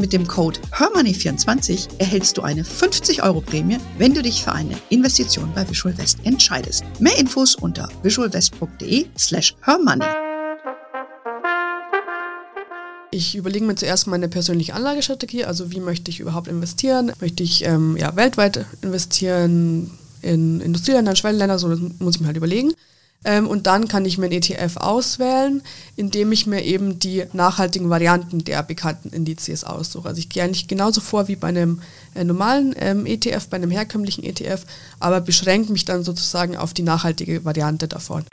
Mit dem Code HERMONEY24 erhältst du eine 50 Euro Prämie, wenn du dich für eine Investition bei Visual West entscheidest. Mehr Infos unter visualwest.de slash hermoney. Ich überlege mir zuerst meine persönliche Anlagestrategie, also wie möchte ich überhaupt investieren? Möchte ich ähm, ja, weltweit investieren, in Industrieländern, Schwellenländer, so das muss ich mir halt überlegen. Ähm, und dann kann ich mir ein ETF auswählen, indem ich mir eben die nachhaltigen Varianten der bekannten Indizes aussuche. Also ich gehe eigentlich genauso vor wie bei einem äh, normalen ähm, ETF, bei einem herkömmlichen ETF, aber beschränke mich dann sozusagen auf die nachhaltige Variante davon.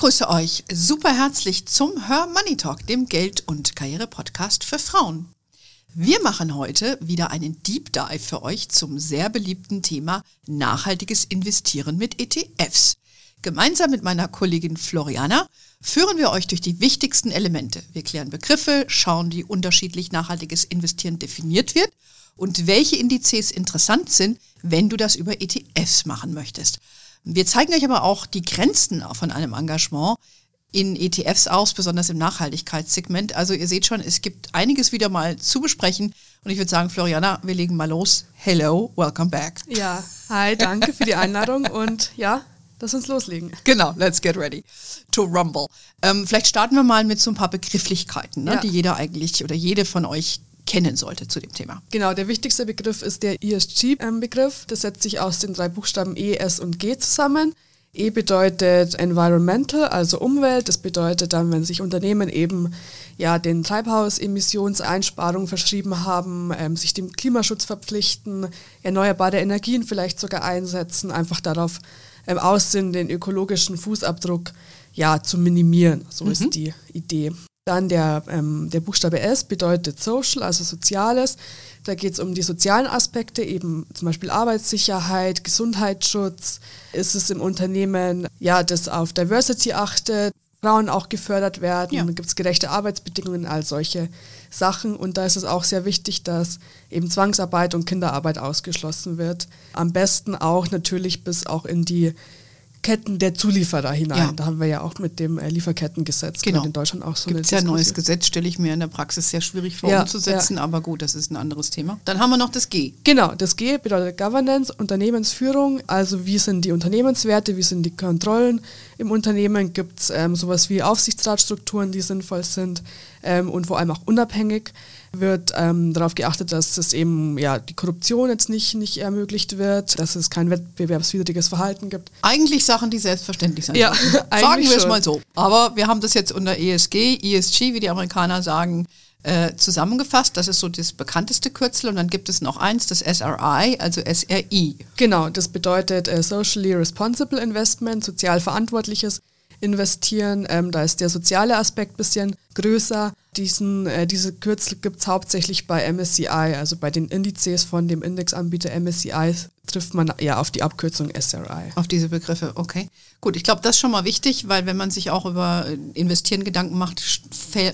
Begrüße euch super herzlich zum Her Money Talk, dem Geld- und Karriere-Podcast für Frauen. Wir machen heute wieder einen Deep Dive für euch zum sehr beliebten Thema nachhaltiges Investieren mit ETFs. Gemeinsam mit meiner Kollegin Floriana führen wir euch durch die wichtigsten Elemente. Wir klären Begriffe, schauen, wie unterschiedlich nachhaltiges Investieren definiert wird und welche Indizes interessant sind, wenn du das über ETFs machen möchtest. Wir zeigen euch aber auch die Grenzen von einem Engagement in ETFs aus, besonders im Nachhaltigkeitssegment. Also ihr seht schon, es gibt einiges wieder mal zu besprechen. Und ich würde sagen, Floriana, wir legen mal los. Hello, welcome back. Ja, hi, danke für die Einladung und ja, lass uns loslegen. Genau, let's get ready to rumble. Ähm, vielleicht starten wir mal mit so ein paar Begrifflichkeiten, ne, ja. die jeder eigentlich oder jede von euch kennen sollte zu dem Thema. Genau, der wichtigste Begriff ist der ESG-Begriff. Das setzt sich aus den drei Buchstaben E, S und G zusammen. E bedeutet Environmental, also Umwelt. Das bedeutet dann, wenn sich Unternehmen eben ja den Treibhausemissionseinsparungen verschrieben haben, ähm, sich dem Klimaschutz verpflichten, erneuerbare Energien vielleicht sogar einsetzen, einfach darauf ähm, aus sind, den ökologischen Fußabdruck ja zu minimieren. So mhm. ist die Idee. Dann der, ähm, der Buchstabe S bedeutet Social, also Soziales. Da geht es um die sozialen Aspekte, eben zum Beispiel Arbeitssicherheit, Gesundheitsschutz. Ist es im Unternehmen, ja, das auf Diversity achtet, Frauen auch gefördert werden, ja. gibt es gerechte Arbeitsbedingungen, all solche Sachen. Und da ist es auch sehr wichtig, dass eben Zwangsarbeit und Kinderarbeit ausgeschlossen wird. Am besten auch natürlich bis auch in die Ketten der Zulieferer hinein. Ja. Da haben wir ja auch mit dem äh, Lieferkettengesetz genau. in Deutschland auch so Gibt's eine ja ein neues Gesetz, stelle ich mir in der Praxis sehr schwierig vor ja, umzusetzen, ja. aber gut, das ist ein anderes Thema. Dann haben wir noch das G. Genau, das G bedeutet Governance, Unternehmensführung, also wie sind die Unternehmenswerte, wie sind die Kontrollen im Unternehmen, gibt es ähm, sowas wie Aufsichtsratstrukturen, die sinnvoll sind ähm, und vor allem auch unabhängig wird ähm, darauf geachtet, dass es eben ja die Korruption jetzt nicht, nicht ermöglicht wird, dass es kein wettbewerbswidriges Verhalten gibt. Eigentlich Sachen, die selbstverständlich sind. Ja, sagen wir es mal so. Aber wir haben das jetzt unter ESG, ESG, wie die Amerikaner sagen, äh, zusammengefasst. Das ist so das bekannteste Kürzel und dann gibt es noch eins, das SRI, also SRI. Genau, das bedeutet äh, Socially Responsible Investment, sozial verantwortliches investieren. Ähm, da ist der soziale Aspekt ein bisschen größer. Diesen, äh, diese Kürzel gibt es hauptsächlich bei MSCI, also bei den Indizes von dem Indexanbieter MSCI trifft man eher auf die Abkürzung SRI. Auf diese Begriffe, okay. Gut, ich glaube, das ist schon mal wichtig, weil wenn man sich auch über äh, Investieren Gedanken macht,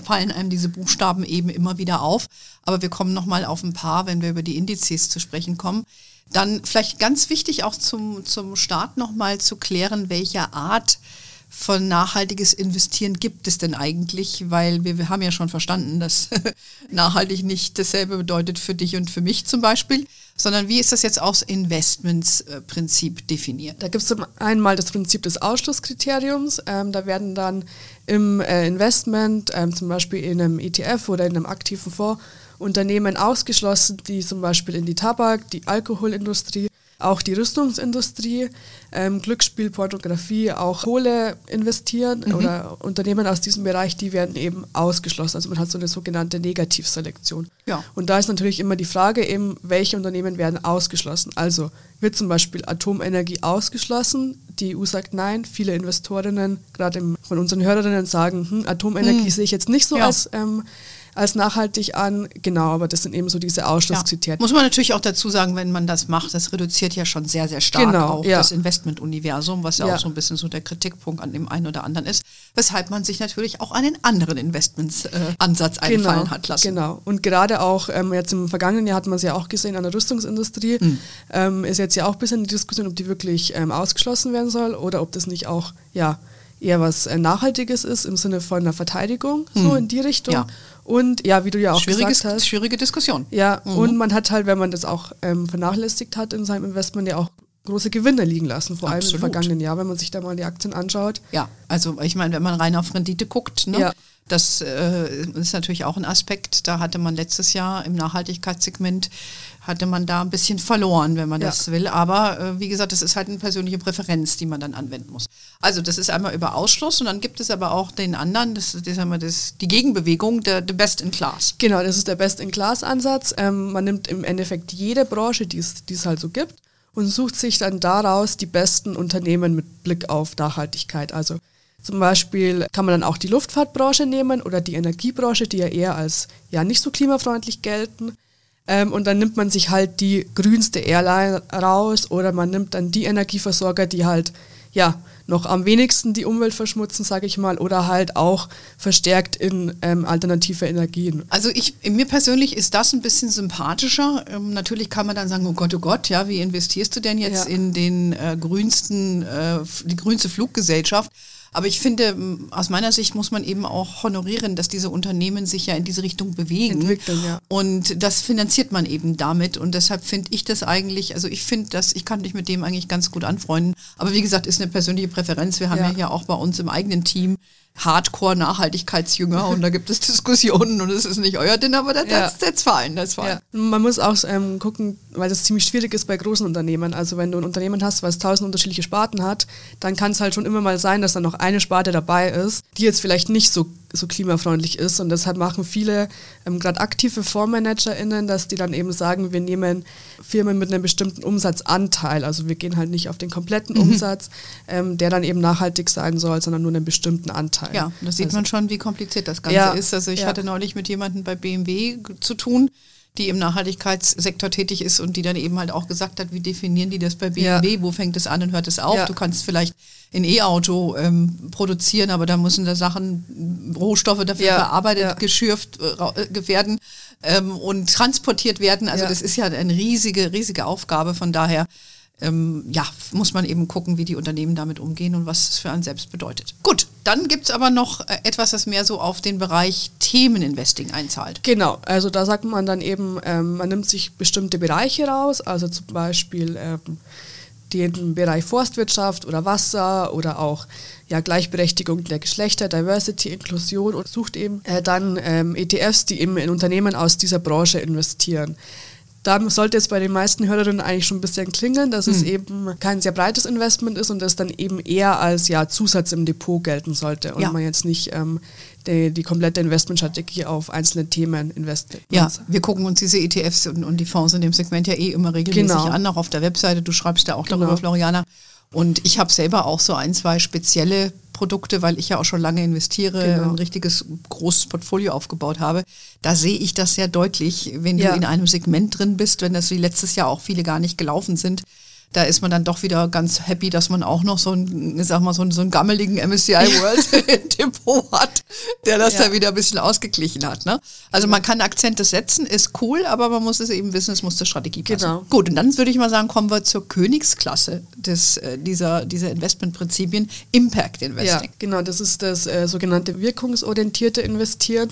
fallen einem diese Buchstaben eben immer wieder auf. Aber wir kommen nochmal auf ein paar, wenn wir über die Indizes zu sprechen kommen. Dann vielleicht ganz wichtig auch zum, zum Start nochmal zu klären, welche Art von nachhaltiges Investieren gibt es denn eigentlich? Weil wir, wir haben ja schon verstanden, dass nachhaltig nicht dasselbe bedeutet für dich und für mich zum Beispiel, sondern wie ist das jetzt aus Investmentsprinzip definiert? Da gibt es einmal das Prinzip des Ausschlusskriteriums. Ähm, da werden dann im äh, Investment, ähm, zum Beispiel in einem ETF oder in einem aktiven Fonds, Unternehmen ausgeschlossen, die zum Beispiel in die Tabak, die Alkoholindustrie auch die Rüstungsindustrie, ähm, Glücksspiel, Pornografie, auch Kohle investieren mhm. oder Unternehmen aus diesem Bereich, die werden eben ausgeschlossen. Also man hat so eine sogenannte Negativselektion. Ja. Und da ist natürlich immer die Frage eben, welche Unternehmen werden ausgeschlossen. Also wird zum Beispiel Atomenergie ausgeschlossen? Die EU sagt nein. Viele Investorinnen, gerade von unseren Hörerinnen, sagen, hm, Atomenergie mhm. sehe ich jetzt nicht so ja. als ähm, als nachhaltig an. Genau, aber das sind eben so diese Ausschlusskriterien. Ja. Muss man natürlich auch dazu sagen, wenn man das macht, das reduziert ja schon sehr, sehr stark genau, auch ja. das Investmentuniversum, was ja, ja, auch so ein bisschen so der Kritikpunkt an dem einen oder anderen ist, weshalb man sich natürlich auch einen anderen Investmentsansatz äh, einfallen genau, hat lassen. Genau, und gerade auch ähm, jetzt im vergangenen Jahr hat man es ja auch gesehen an der Rüstungsindustrie, mhm. ähm, ist jetzt ja auch ein bisschen die Diskussion, ob die wirklich ähm, ausgeschlossen werden soll oder ob das nicht auch, ja, eher was äh, Nachhaltiges ist im Sinne von einer Verteidigung, hm. so in die Richtung. Ja. Und ja, wie du ja auch Schwieriges, gesagt hast. Schwierige Diskussion. Ja, mhm. und man hat halt, wenn man das auch ähm, vernachlässigt hat in seinem Investment, ja auch große Gewinne liegen lassen, vor Absolut. allem im vergangenen Jahr, wenn man sich da mal die Aktien anschaut. Ja, also ich meine, wenn man rein auf Rendite guckt, ne, ja. das äh, ist natürlich auch ein Aspekt. Da hatte man letztes Jahr im Nachhaltigkeitssegment hatte man da ein bisschen verloren, wenn man ja. das will. Aber äh, wie gesagt, das ist halt eine persönliche Präferenz, die man dann anwenden muss. Also das ist einmal über Ausschluss und dann gibt es aber auch den anderen, das, das haben wir das, die Gegenbewegung, der, der Best in Class. Genau, das ist der Best in Class Ansatz. Ähm, man nimmt im Endeffekt jede Branche, die es halt so gibt, und sucht sich dann daraus die besten Unternehmen mit Blick auf Nachhaltigkeit. Also zum Beispiel kann man dann auch die Luftfahrtbranche nehmen oder die Energiebranche, die ja eher als ja nicht so klimafreundlich gelten. Ähm, und dann nimmt man sich halt die grünste Airline raus oder man nimmt dann die Energieversorger, die halt ja noch am wenigsten die Umwelt verschmutzen, sage ich mal, oder halt auch verstärkt in ähm, alternative Energien. Also ich, mir persönlich ist das ein bisschen sympathischer. Ähm, natürlich kann man dann sagen, oh Gott, oh Gott, ja, wie investierst du denn jetzt ja. in den äh, grünsten, äh, die grünste Fluggesellschaft? Aber ich finde, aus meiner Sicht muss man eben auch honorieren, dass diese Unternehmen sich ja in diese Richtung bewegen. Ja. Und das finanziert man eben damit. Und deshalb finde ich das eigentlich, also ich finde das, ich kann mich mit dem eigentlich ganz gut anfreunden. Aber wie gesagt, ist eine persönliche Präferenz. Wir haben ja, ja hier auch bei uns im eigenen Team Hardcore-Nachhaltigkeitsjünger und da gibt es Diskussionen und es ist nicht euer Ding, aber das, ja. that's fine, that's fine. Ja. Man muss auch ähm, gucken, weil das ziemlich schwierig ist bei großen Unternehmen. Also wenn du ein Unternehmen hast, was tausend unterschiedliche Sparten hat, dann kann es halt schon immer mal sein, dass da noch eine Sparte dabei ist, die jetzt vielleicht nicht so so klimafreundlich ist. Und deshalb machen viele, ähm, gerade aktive FondsmanagerInnen, dass die dann eben sagen, wir nehmen Firmen mit einem bestimmten Umsatzanteil. Also wir gehen halt nicht auf den kompletten mhm. Umsatz, ähm, der dann eben nachhaltig sein soll, sondern nur einen bestimmten Anteil. Ja, das sieht also, man schon, wie kompliziert das Ganze ja, ist. Also ich ja. hatte neulich mit jemandem bei BMW zu tun, die im Nachhaltigkeitssektor tätig ist und die dann eben halt auch gesagt hat, wie definieren die das bei BMW, ja. wo fängt es an und hört es auf? Ja. Du kannst vielleicht ein E-Auto ähm, produzieren, aber da müssen da Sachen, Rohstoffe dafür ja. verarbeitet, geschürft äh, werden ähm, und transportiert werden. Also das ist ja eine riesige, riesige Aufgabe. Von daher ähm, ja, muss man eben gucken, wie die Unternehmen damit umgehen und was es für einen selbst bedeutet. Gut, dann gibt es aber noch äh, etwas, das mehr so auf den Bereich Themeninvesting einzahlt. Genau, also da sagt man dann eben, ähm, man nimmt sich bestimmte Bereiche raus, also zum Beispiel ähm, den Bereich Forstwirtschaft oder Wasser oder auch ja, Gleichberechtigung der Geschlechter, Diversity, Inklusion und sucht eben äh, dann ähm, ETFs, die eben in Unternehmen aus dieser Branche investieren da sollte es bei den meisten Hörerinnen eigentlich schon ein bisschen klingeln, dass mhm. es hm. eben kein sehr breites Investment ist und das dann eben eher als ja, Zusatz im Depot gelten sollte und ja. man jetzt nicht ähm, die, die, komplette Investmentstrategie auf einzelne Themen investiert. Ja, wir gucken uns diese ETFs und, und, die Fonds in dem Segment ja eh immer regelmäßig genau. an, auch auf der Webseite. Du schreibst ja auch darüber, genau. Floriana. Und ich habe selber auch so ein, zwei spezielle Produkte, weil ich ja auch schon lange investiere, genau. ein richtiges großes Portfolio aufgebaut habe. Da sehe ich das sehr deutlich, wenn ja. du in einem Segment drin bist, wenn das wie letztes Jahr auch viele gar nicht gelaufen sind da ist man dann doch wieder ganz happy, dass man auch noch so einen, sag mal, so einen, so einen gammeligen MSCI World Depot hat, der das ja. da wieder ein bisschen ausgeglichen hat. Ne? Also man kann Akzente setzen, ist cool, aber man muss es eben wissen, es muss zur Strategie passen. Genau. Gut, und dann würde ich mal sagen, kommen wir zur Königsklasse des, äh, dieser, dieser Investmentprinzipien, Impact Investing. Ja, genau, das ist das äh, sogenannte wirkungsorientierte Investieren.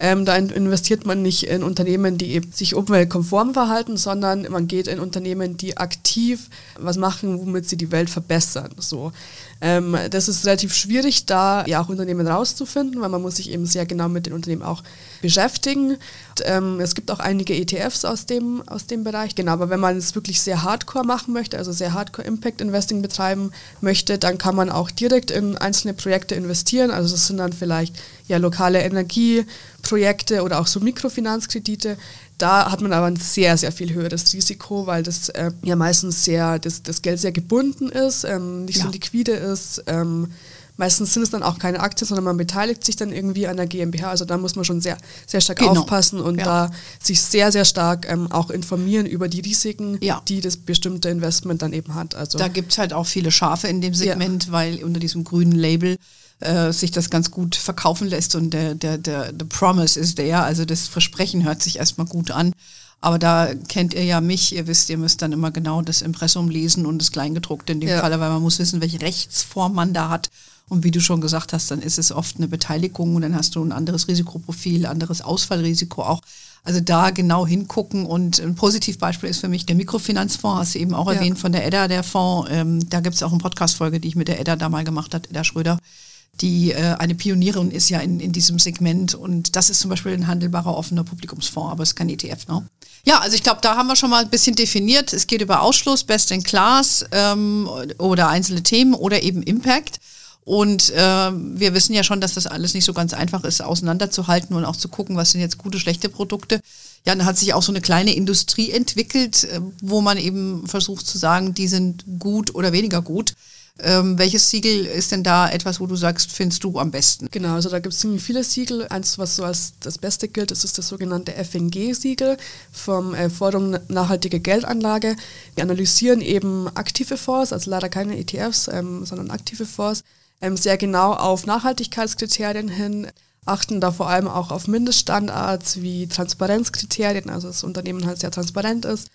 Ähm, da investiert man nicht in Unternehmen, die eben sich umweltkonform verhalten, sondern man geht in Unternehmen, die aktiv was machen, womit sie die Welt verbessern. So. Ähm, das ist relativ schwierig, da ja auch Unternehmen rauszufinden, weil man muss sich eben sehr genau mit den Unternehmen auch beschäftigen. Und, ähm, es gibt auch einige ETFs aus dem, aus dem Bereich, genau, aber wenn man es wirklich sehr hardcore machen möchte, also sehr hardcore Impact Investing betreiben möchte, dann kann man auch direkt in einzelne Projekte investieren. Also das sind dann vielleicht ja lokale Energieprojekte oder auch so Mikrofinanzkredite. Da hat man aber ein sehr, sehr viel höheres Risiko, weil das äh, ja meistens sehr, das, das Geld sehr gebunden ist, ähm, nicht ja. so liquide ist. Ähm, meistens sind es dann auch keine Aktien, sondern man beteiligt sich dann irgendwie an der GmbH. Also da muss man schon sehr, sehr stark genau. aufpassen und ja. da sich sehr, sehr stark ähm, auch informieren über die Risiken, ja. die das bestimmte Investment dann eben hat. Also da gibt es halt auch viele Schafe in dem Segment, ja. weil unter diesem grünen Label äh, sich das ganz gut verkaufen lässt und der, der, der, der Promise ist der, also das Versprechen hört sich erstmal gut an. Aber da kennt ihr ja mich, ihr wisst, ihr müsst dann immer genau das Impressum lesen und das Kleingedruckte in dem ja. Falle, weil man muss wissen, welche Rechtsform man da hat. Und wie du schon gesagt hast, dann ist es oft eine Beteiligung und dann hast du ein anderes Risikoprofil, anderes Ausfallrisiko auch. Also da genau hingucken und ein Positivbeispiel ist für mich der Mikrofinanzfonds, hast du eben auch ja. erwähnt von der Edda, der Fonds. Ähm, da gibt es auch eine Podcast-Folge, die ich mit der Edda da mal gemacht habe, Edda Schröder die äh, eine Pionierin ist ja in, in diesem Segment und das ist zum Beispiel ein handelbarer offener Publikumsfonds, aber es ist kein ETF. Ne? Ja, also ich glaube, da haben wir schon mal ein bisschen definiert. Es geht über Ausschluss, Best in Class ähm, oder einzelne Themen oder eben Impact. Und äh, wir wissen ja schon, dass das alles nicht so ganz einfach ist, auseinanderzuhalten und auch zu gucken, was sind jetzt gute, schlechte Produkte. Ja, dann hat sich auch so eine kleine Industrie entwickelt, äh, wo man eben versucht zu sagen, die sind gut oder weniger gut. Ähm, welches Siegel ist denn da etwas, wo du sagst, findest du am besten? Genau, also da gibt es ziemlich viele Siegel. Eins, was so als das Beste gilt, das ist das sogenannte FNG-Siegel vom äh, Forum Nachhaltige Geldanlage. Wir analysieren eben aktive Fonds, also leider keine ETFs, ähm, sondern aktive Fonds, ähm, sehr genau auf Nachhaltigkeitskriterien hin, achten da vor allem auch auf Mindeststandards wie Transparenzkriterien, also das Unternehmen halt sehr transparent ist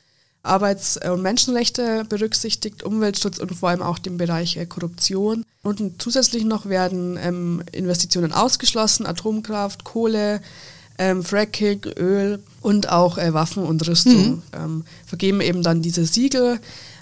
Arbeits- und Menschenrechte berücksichtigt, Umweltschutz und vor allem auch den Bereich äh, Korruption. Und zusätzlich noch werden ähm, Investitionen ausgeschlossen, Atomkraft, Kohle, ähm, Fracking, Öl und auch äh, Waffen und Rüstung. Mhm. Ähm, vergeben eben dann diese Siegel.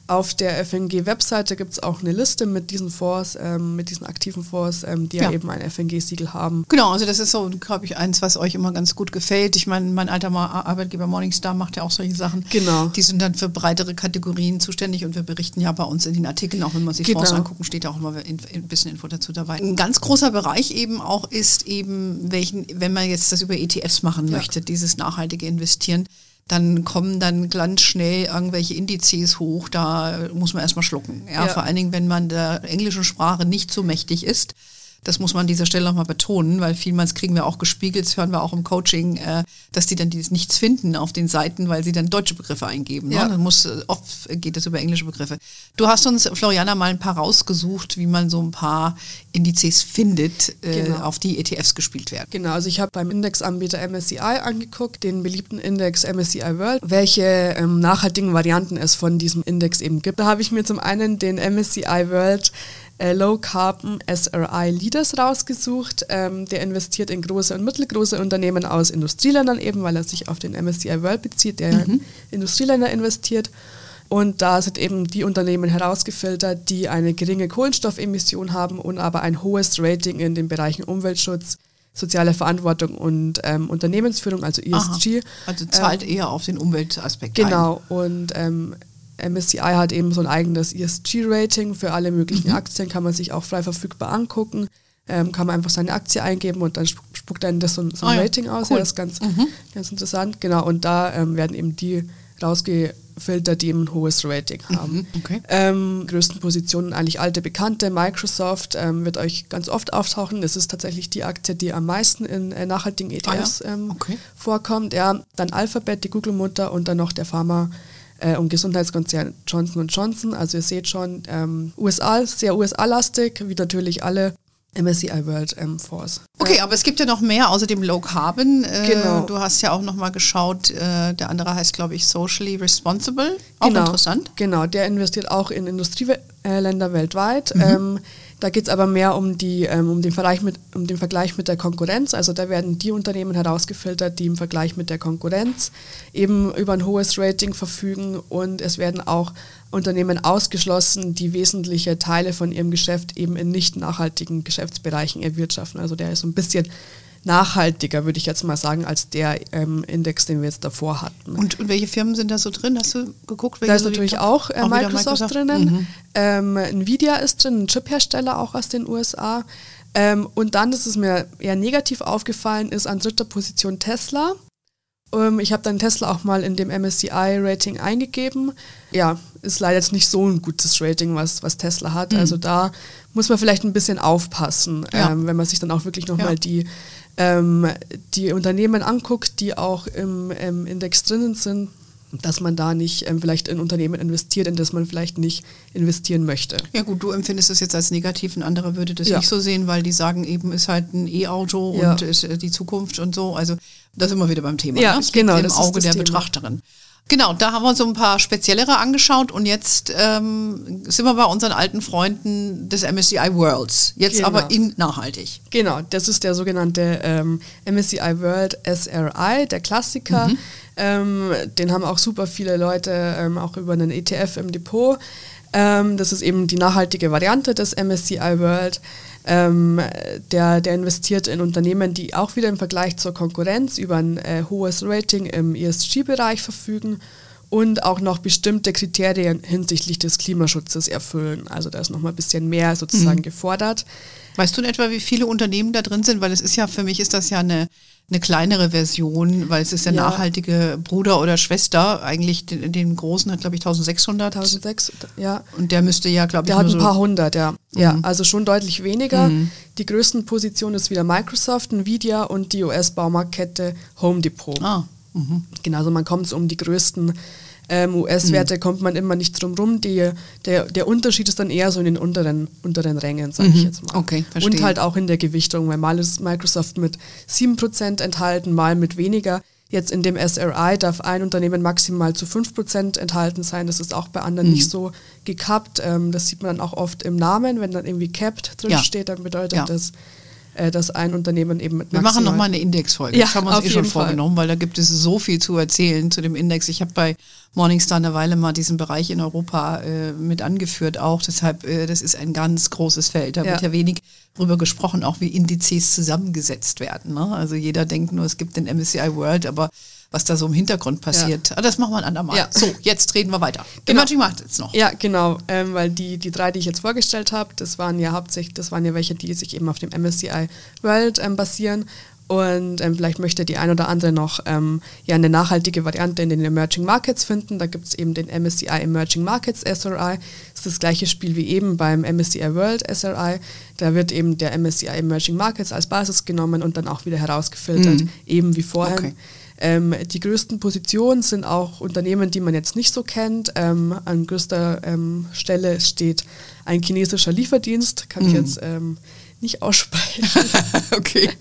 Auf der FNG-Webseite gibt es auch eine Liste mit diesen Fonds, ähm, mit diesen aktiven Fonds, ähm, die ja. ja. eben ein FNG-Siegel haben. Genau, also das ist so, glaube ich, eins, was euch immer ganz gut gefällt. Ich meine, mein alter Arbeitgeber Morningstar macht ja auch solche Sachen. Genau. Die sind dann für breitere Kategorien zuständig und wir berichten ja bei uns in den Artikeln, auch wenn man sich genau. Fonds angucken, steht ja auch immer ein bisschen Info dazu dabei. Ein ganz großer Bereich eben auch ist eben, welchen, wenn man jetzt das über ETFs machen ja. möchte, dieses nachhaltige Investieren, dann kommen dann ganz schnell irgendwelche Indizes hoch, da muss man erstmal schlucken. Ja, ja. Vor allen Dingen, wenn man der englischen Sprache nicht so mächtig ist. Das muss man an dieser Stelle nochmal betonen, weil vielmals kriegen wir auch gespiegelt, das hören wir auch im Coaching, äh, dass die dann dieses nichts finden auf den Seiten, weil sie dann deutsche Begriffe eingeben. Ne? Ja. Ne? Dann muss, äh, oft geht es über englische Begriffe. Du hast uns, Floriana, mal ein paar rausgesucht, wie man so ein paar Indizes findet, äh, genau. auf die ETFs gespielt werden. Genau, also ich habe beim Indexanbieter MSCI angeguckt, den beliebten Index MSCI World, welche ähm, nachhaltigen Varianten es von diesem Index eben gibt. Da habe ich mir zum einen den MSCI World äh, Low Carbon SRI Leaders rausgesucht. Ähm, der investiert in große und mittelgroße Unternehmen aus Industrieländern eben, weil er sich auf den MSCI World bezieht, der mhm. in Industrieländer investiert. Und da sind eben die Unternehmen herausgefiltert, die eine geringe Kohlenstoffemission haben und aber ein hohes Rating in den Bereichen Umweltschutz, soziale Verantwortung und ähm, Unternehmensführung, also ESG. Aha. Also zahlt ähm, eher auf den Umweltaspekt Genau. Ein. Und ähm, MSCI hat eben so ein eigenes ESG-Rating für alle möglichen mhm. Aktien, kann man sich auch frei verfügbar angucken. Ähm, kann man einfach seine Aktie eingeben und dann spuckt dann das so, so ein oh, Rating aus. Cool. Ja, das ist ganz, mhm. ganz interessant. Genau, und da ähm, werden eben die rausgefiltert, die eben ein hohes Rating mhm, haben. Mhm, okay. ähm, größten Positionen eigentlich alte Bekannte. Microsoft ähm, wird euch ganz oft auftauchen. Das ist tatsächlich die Aktie, die am meisten in äh, nachhaltigen ETFs ah, ja? Ähm, okay. vorkommt. Ja, dann Alphabet, die Google-Mutter und dann noch der Pharma- äh, und Gesundheitskonzern Johnson Johnson. Also ihr seht schon, ähm, USA sehr USA-lastig, wie natürlich alle MSCI World ähm, Force. Okay, aber es gibt ja noch mehr außer dem Low Carbon. Äh, Genau. Du hast ja auch noch mal geschaut, äh, der andere heißt, glaube ich, Socially Responsible. Auch genau, interessant. Genau, der investiert auch in Industrieländer weltweit. Mhm. Ähm, da geht es aber mehr um, die, ähm, um, den Vergleich mit, um den Vergleich mit der Konkurrenz. Also da werden die Unternehmen herausgefiltert, die im Vergleich mit der Konkurrenz eben über ein hohes Rating verfügen und es werden auch Unternehmen ausgeschlossen, die wesentliche Teile von ihrem Geschäft eben in nicht nachhaltigen Geschäftsbereichen erwirtschaften. Also der ist so ein bisschen nachhaltiger, würde ich jetzt mal sagen, als der ähm, Index, den wir jetzt davor hatten. Und, und welche Firmen sind da so drin? Hast du geguckt? welche Da ist so natürlich auch, äh, wieder Microsoft, drinnen. Ähm, Nvidia ist drin, ein Chiphersteller auch aus den USA. Ähm, und dann, das ist mir eher negativ aufgefallen, ist an dritter Position Tesla. Ähm, ich habe dann Tesla auch mal in dem MSCI-Rating eingegeben. Ja, ist leider jetzt nicht so ein gutes Rating, was, was Tesla hat. Also da muss man vielleicht ein bisschen aufpassen, Ja. ähm, wenn man sich dann auch wirklich nochmal Ja. die, ähm, die Unternehmen anguckt, die auch im, im Index drinnen sind, dass man da nicht ähm, vielleicht in Unternehmen investiert, in das man vielleicht nicht investieren möchte. Ja gut, du empfindest es jetzt als negativ, ein anderer würde das Ja. nicht so sehen, weil die sagen eben, ist halt ein E-Auto Ja. und ist äh, die Zukunft und so. Also das sind wir wieder beim Thema. Ja, ne? Genau, im ist Auge das der Thema. Betrachterin. Genau, da haben wir so ein paar speziellere angeschaut und jetzt ähm, sind wir bei unseren alten Freunden des MSCI Worlds. Jetzt Genau. aber in nachhaltig. Genau, das ist der sogenannte ähm, MSCI World SRI, der Klassiker. Ähm, den haben auch super viele Leute ähm, auch über einen ETF im Depot. Ähm, das ist eben die nachhaltige Variante des MSCI World. Ähm, der, der investiert in Unternehmen, die auch wieder im Vergleich zur Konkurrenz über ein äh, hohes Rating im ESG-Bereich verfügen und auch noch bestimmte Kriterien hinsichtlich des Klimaschutzes erfüllen. Also da ist noch mal ein bisschen mehr sozusagen gefordert. Weißt du in etwa, wie viele Unternehmen da drin sind? Weil es ist ja, für mich ist das ja eine, eine kleinere Version, weil es ist der Ja. nachhaltige Bruder oder Schwester. Eigentlich den, den großen hat, glaube ich, 1600. 1006, ja. Und der müsste ja, glaube ich, Der hat ein so paar hundert, ja. Ja, also schon deutlich weniger. Die größten Positionen ist wieder Microsoft, Nvidia und die US-Baumarktkette Home Depot. Ah, Genau, also man kommt so um die größten ähm, US-Werte, kommt man immer nicht drum rum. Die, der, der Unterschied ist dann eher so in den unteren, unteren Rängen, sage ich jetzt mal. Okay, verstehe. Und halt auch in der Gewichtung, weil mal ist Microsoft mit 7% enthalten, mal mit weniger. Jetzt in dem SRI darf ein Unternehmen maximal zu 5% enthalten sein. Das ist auch bei anderen Mhm. nicht so gekappt. Ähm, das sieht man dann auch oft im Namen. Wenn dann irgendwie capped drin Ja. steht, dann bedeutet Ja. das, äh, dass ein Unternehmen eben mit Wir machen nochmal eine Indexfolge. Ja, das haben wir uns eh schon Fall. vorgenommen, weil da gibt es so viel zu erzählen zu dem Index. Ich habe bei Morningstar eine Weile mal diesen Bereich in Europa äh, mit angeführt auch. Deshalb, äh, das ist ein ganz großes Feld. Da Ja. wird ja wenig drüber gesprochen, auch wie Indizes zusammengesetzt werden. Ne? Also jeder denkt nur, es gibt den MSCI World, aber was da so im Hintergrund passiert, ah, das machen wir ein andermal. Ja. So, jetzt reden wir weiter. Genau. Emerging Markets noch. Ja, genau, ähm, weil die, die drei, die ich jetzt vorgestellt habe, das waren ja hauptsächlich, das waren ja welche, die sich eben auf dem MSCI World ähm, basieren. Und ähm, vielleicht möchte die ein oder andere noch ähm, ja eine nachhaltige Variante in den Emerging Markets finden. Da gibt es eben den MSCI Emerging Markets SRI. Das ist das gleiche Spiel wie eben beim MSCI World SRI. Da wird eben der MSCI Emerging Markets als Basis genommen und dann auch wieder herausgefiltert, eben wie vorher. Okay. Ähm, die größten Positionen sind auch Unternehmen, die man jetzt nicht so kennt. Ähm, an größter ähm, Stelle steht ein chinesischer Lieferdienst, kann ich jetzt ähm, nicht aussprechen. okay.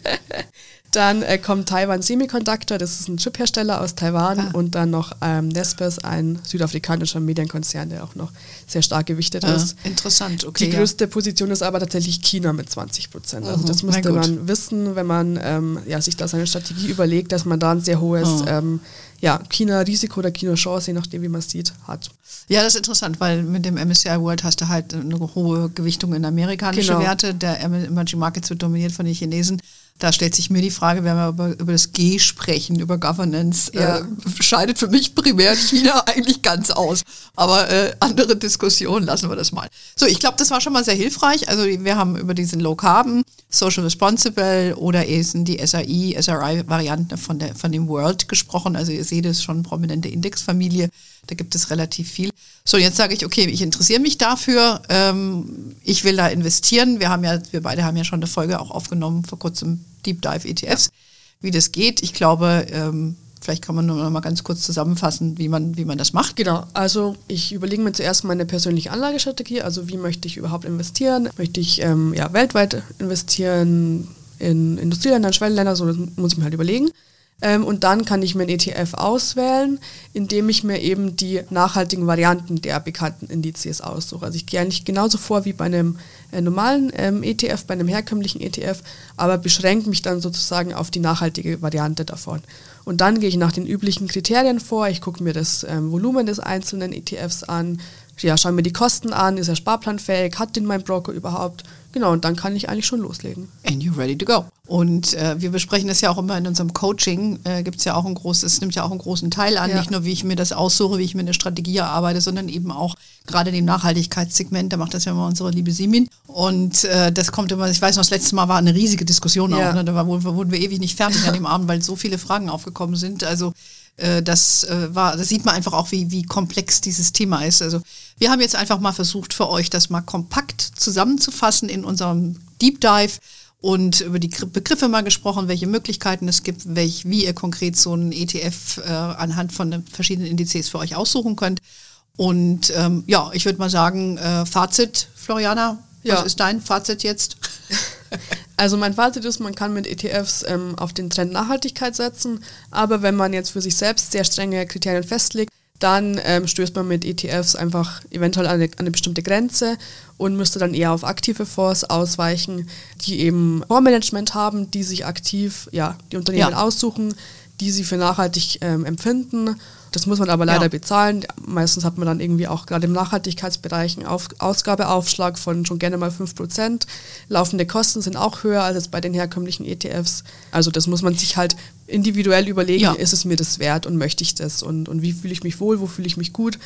Dann äh, kommt Taiwan Semiconductor, das ist ein Chiphersteller aus Taiwan Ah. und dann noch ähm, Nespers, ein südafrikanischer Medienkonzern, der auch noch sehr stark gewichtet Ah, ist. interessant, okay. Die ja. größte Position ist aber tatsächlich China mit 20 Prozent. Also Mhm, das müsste man wissen, wenn man ähm, ja, sich da seine Strategie überlegt, dass man da ein sehr hohes Mhm. ähm, ja, China-Risiko oder China-Chance, je nachdem wie man es sieht, hat. Ja, das ist interessant, weil mit dem MSCI World hast du halt eine hohe Gewichtung in amerikanische Genau. Werte. Der Emerging Markets wird dominiert von den Chinesen. Da stellt sich mir die Frage, wenn wir über, über das G sprechen, über Governance, Ja. äh, scheidet für mich primär China eigentlich ganz aus. Aber äh, andere Diskussionen lassen wir das mal. So, ich glaube, das war schon mal sehr hilfreich. Also wir haben über diesen Low Carbon, Social Responsible oder eben die SRI, SRI-Variante von, der, von dem World gesprochen. Also ihr seht es schon, prominente Indexfamilie. Da gibt es relativ viel. So, jetzt sage ich, okay, ich interessiere mich dafür. Ähm, ich will da investieren. Wir haben ja, wir beide haben ja schon eine Folge auch aufgenommen vor kurzem Deep Dive ETFs, wie das geht. Ich glaube, ähm, Vielleicht kann man noch mal ganz kurz zusammenfassen, wie man, wie man das macht. Genau, also ich überlege mir zuerst meine persönliche Anlagestrategie, also wie möchte ich überhaupt investieren? Möchte ich ähm, ja, weltweit investieren, in Industrieländer, Schwellenländer, so das muss ich mir halt überlegen. Ähm, und dann kann ich mir einen ETF auswählen, indem ich mir eben die nachhaltigen Varianten der bekannten Indizes aussuche. Also ich gehe eigentlich genauso vor wie bei einem äh, normalen ähm, ETF, bei einem herkömmlichen ETF, aber beschränke mich dann sozusagen auf die nachhaltige Variante davon. Und dann gehe ich nach den üblichen Kriterien vor. Ich gucke mir das ähm, Volumen des einzelnen ETFs an, ja, schaue mir die Kosten an, ist er sparplanfähig, hat den mein Broker überhaupt Genau, und dann kann ich eigentlich schon loslegen. And you're ready to go. Und äh, wir besprechen das ja auch immer in unserem Coaching. Äh, Gibt es ja auch ein großes, es nimmt ja auch einen großen Teil an, ja. nicht nur wie ich mir das aussuche, wie ich mir eine Strategie erarbeite, sondern eben auch gerade dem Nachhaltigkeitssegment. Da macht das ja immer unsere liebe Simin. Und äh, das kommt immer, ich weiß noch, das letzte Mal war eine riesige Diskussion ja. auch. Ne? Da wurden wir ewig nicht fertig an dem Abend, weil so viele Fragen aufgekommen sind. Also das äh, war, da sieht man einfach auch, wie, wie komplex dieses Thema ist. Also wir haben jetzt einfach mal versucht für euch, das mal kompakt zusammenzufassen in unserem Deep Dive und über die Begriffe mal gesprochen, welche Möglichkeiten es gibt, welch, wie ihr konkret so einen ETF äh, anhand von verschiedenen Indizes für euch aussuchen könnt. Und ähm, ja, ich würde mal sagen, äh, Fazit, Floriana, ja. was ist dein Fazit jetzt? Also mein Fazit ist, man kann mit ETFs ähm, auf den Trend Nachhaltigkeit setzen, aber wenn man jetzt für sich selbst sehr strenge Kriterien festlegt, dann ähm, stößt man mit ETFs einfach eventuell an eine, an eine, bestimmte Grenze und müsste dann eher auf aktive Fonds ausweichen, die eben Fondsmanagement haben, die sich aktiv ja, die Unternehmen ja. aussuchen, die sie für nachhaltig ähm, empfinden das muss man aber leider ja. bezahlen. Meistens hat man dann irgendwie auch gerade im Nachhaltigkeitsbereich einen Auf Ausgabeaufschlag von schon gerne mal 5%. Laufende Kosten sind auch höher als bei den herkömmlichen ETFs. Also das muss man sich halt individuell überlegen, ja. ist es mir das wert und möchte ich das und, und wie fühle ich mich wohl, wo fühle ich mich gut,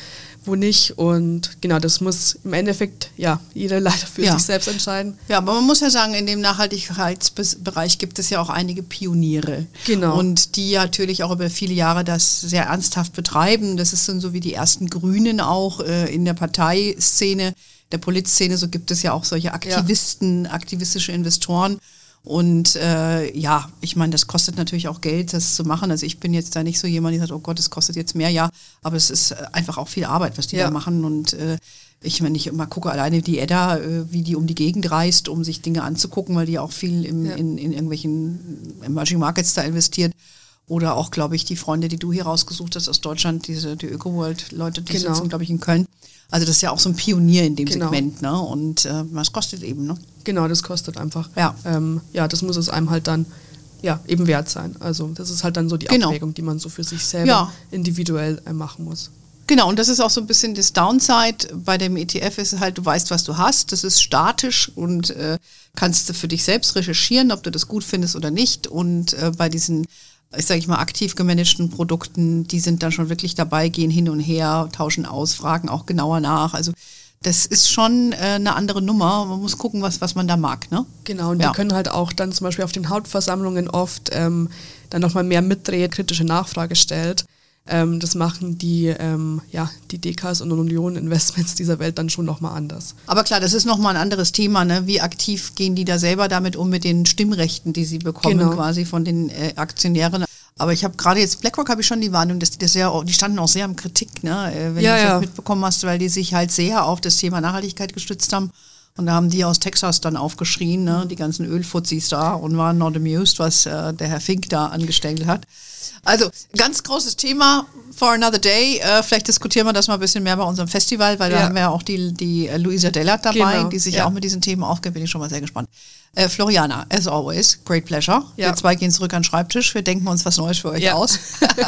wo nicht. Und genau, das muss im Endeffekt ja jeder leider für ja. sich selbst entscheiden. Ja, aber man muss ja sagen, in dem Nachhaltigkeitsbereich gibt es ja auch einige Pioniere. Genau. Und die natürlich auch über viele Jahre das sehr ernsthaft betreiben. Das ist dann so wie die ersten Grünen auch äh, in der Parteiszene, der Politszene, so gibt es ja auch solche Aktivisten, ja. aktivistische Investoren. Und äh, ja, ich meine, das kostet natürlich auch Geld, das zu machen. Also ich bin jetzt da nicht so jemand, der sagt, oh Gott, es kostet jetzt mehr, ja, aber es ist einfach auch viel Arbeit, was die ja. da machen. Und äh, ich meine, ich immer gucke alleine die Edda, äh, wie die um die Gegend reist, um sich Dinge anzugucken, weil die auch viel im, ja. in, in irgendwelchen Emerging Markets da investiert. Oder auch, glaube ich, die Freunde, die du hier rausgesucht hast aus Deutschland, diese die Öko-World-Leute, die genau. sitzen, glaube ich, in Köln. Also das ist ja auch so ein Pionier in dem genau. Segment, ne? Und äh, was kostet eben, ne? Genau, das kostet einfach. Ja. Ähm, ja, das muss es einem halt dann ja, eben wert sein. Also das ist halt dann so die genau. Abwägung, die man so für sich selber ja. individuell äh, machen muss. Genau, und das ist auch so ein bisschen das Downside bei dem ETF ist halt, du weißt, was du hast, das ist statisch und äh, kannst du für dich selbst recherchieren, ob du das gut findest oder nicht. Und äh, bei diesen ich sage ich mal, aktiv gemanagten Produkten, die sind dann schon wirklich dabei, gehen hin und her, tauschen aus, fragen auch genauer nach. Also das ist schon äh, eine andere Nummer. Man muss gucken, was, was man da mag. Ne? Genau, und ja. die können halt auch dann zum Beispiel auf den Hauptversammlungen oft ähm, dann nochmal mehr mitdreht, kritische Nachfrage stellt. Ähm, das machen die, ähm, ja, die Dekas und Union Investments dieser Welt dann schon nochmal anders. Aber klar, das ist nochmal ein anderes Thema. Ne? Wie aktiv gehen die da selber damit um mit den Stimmrechten, die sie bekommen genau. quasi von den äh, Aktionären? Aber ich habe gerade jetzt BlackRock habe ich schon die Warnung, dass die das sehr, die standen auch sehr am Kritik, ne? Äh, wenn ja, du das ja. mitbekommen hast, weil die sich halt sehr auf das Thema Nachhaltigkeit gestützt haben. Und da haben die aus Texas dann aufgeschrien, ne? die ganzen Ölfuzis da und waren not amused, was äh, der Herr Fink da angestellt hat. Also ganz großes Thema for another day. Äh, vielleicht diskutieren wir das mal ein bisschen mehr bei unserem Festival, weil ja. da haben wir ja auch die, die äh, Luisa Dellert dabei, genau. die sich ja. auch mit diesen Themen aufgibt. Bin ich schon mal sehr gespannt. Äh, Floriana, as always, great pleasure. Ja. Wir zwei gehen zurück an den Schreibtisch. Wir denken uns was Neues für euch aus.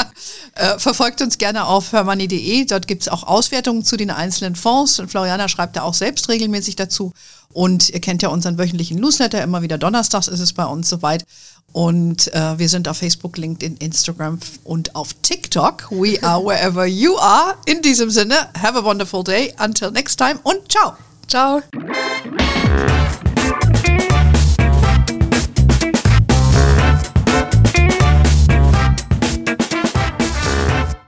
äh, verfolgt uns gerne auf hermoney.de. Dort gibt es auch Auswertungen zu den einzelnen Fonds. Und Floriana schreibt da auch selbst regelmäßig dazu. Und ihr kennt ja unseren wöchentlichen Newsletter. Immer wieder donnerstags ist es bei uns soweit. Und äh, wir sind auf Facebook, LinkedIn, Instagram und auf TikTok. We are wherever you are. In diesem Sinne, have a wonderful day. Until next time und ciao. Ciao.